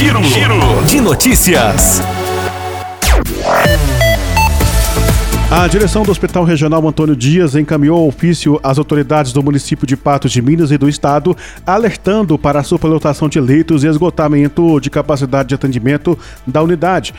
Giro, Giro de notícias. A direção do Hospital Regional Antônio Dias encaminhou ofício às autoridades do município de Patos de Minas e do estado, alertando para a superlotação de leitos e esgotamento de capacidade de atendimento da unidade.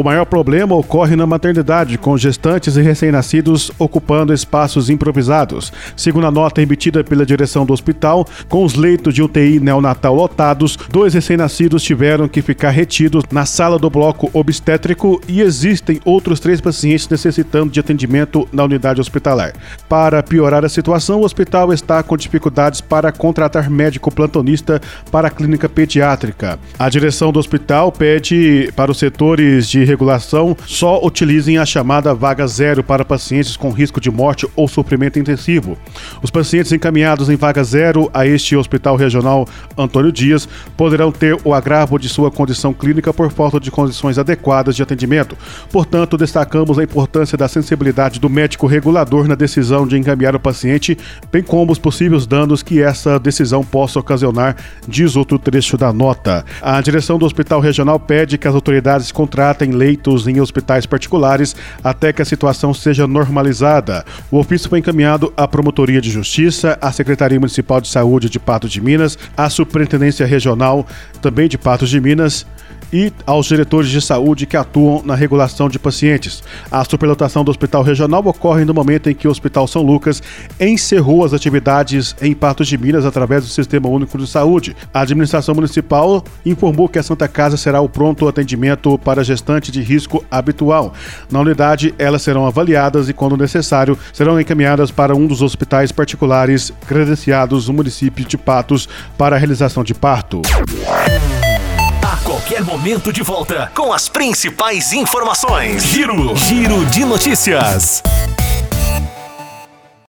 O maior problema ocorre na maternidade, com gestantes e recém-nascidos ocupando espaços improvisados. Segundo a nota emitida pela direção do hospital, com os leitos de UTI neonatal lotados, dois recém-nascidos tiveram que ficar retidos na sala do bloco obstétrico e existem outros três pacientes necessitando de atendimento na unidade hospitalar. Para piorar a situação, o hospital está com dificuldades para contratar médico plantonista para a clínica pediátrica. A direção do hospital pede para os setores de regulação só utilizem a chamada vaga zero para pacientes com risco de morte ou sofrimento intensivo. Os pacientes encaminhados em vaga zero a este Hospital Regional Antônio Dias poderão ter o agravo de sua condição clínica por falta de condições adequadas de atendimento. Portanto, destacamos a importância da sensibilidade do médico regulador na decisão de encaminhar o paciente, bem como os possíveis danos que essa decisão possa ocasionar, diz outro trecho da nota. A direção do Hospital Regional pede que as autoridades contratem leitos em hospitais particulares até que a situação seja normalizada. O ofício foi encaminhado à Promotoria de Justiça, à Secretaria Municipal de Saúde de Patos de Minas, à Superintendência Regional também de Patos de Minas e aos diretores de saúde que atuam na regulação de pacientes. A superlotação do Hospital Regional ocorre no momento em que o Hospital São Lucas encerrou as atividades em Patos de Minas através do Sistema Único de Saúde. A administração municipal informou que a Santa Casa será o pronto atendimento para gestante de risco habitual. Na unidade, elas serão avaliadas e, quando necessário, serão encaminhadas para um dos hospitais particulares credenciados no município de Patos para a realização de parto qualquer momento de volta com as principais informações. Giro, Giro de notícias.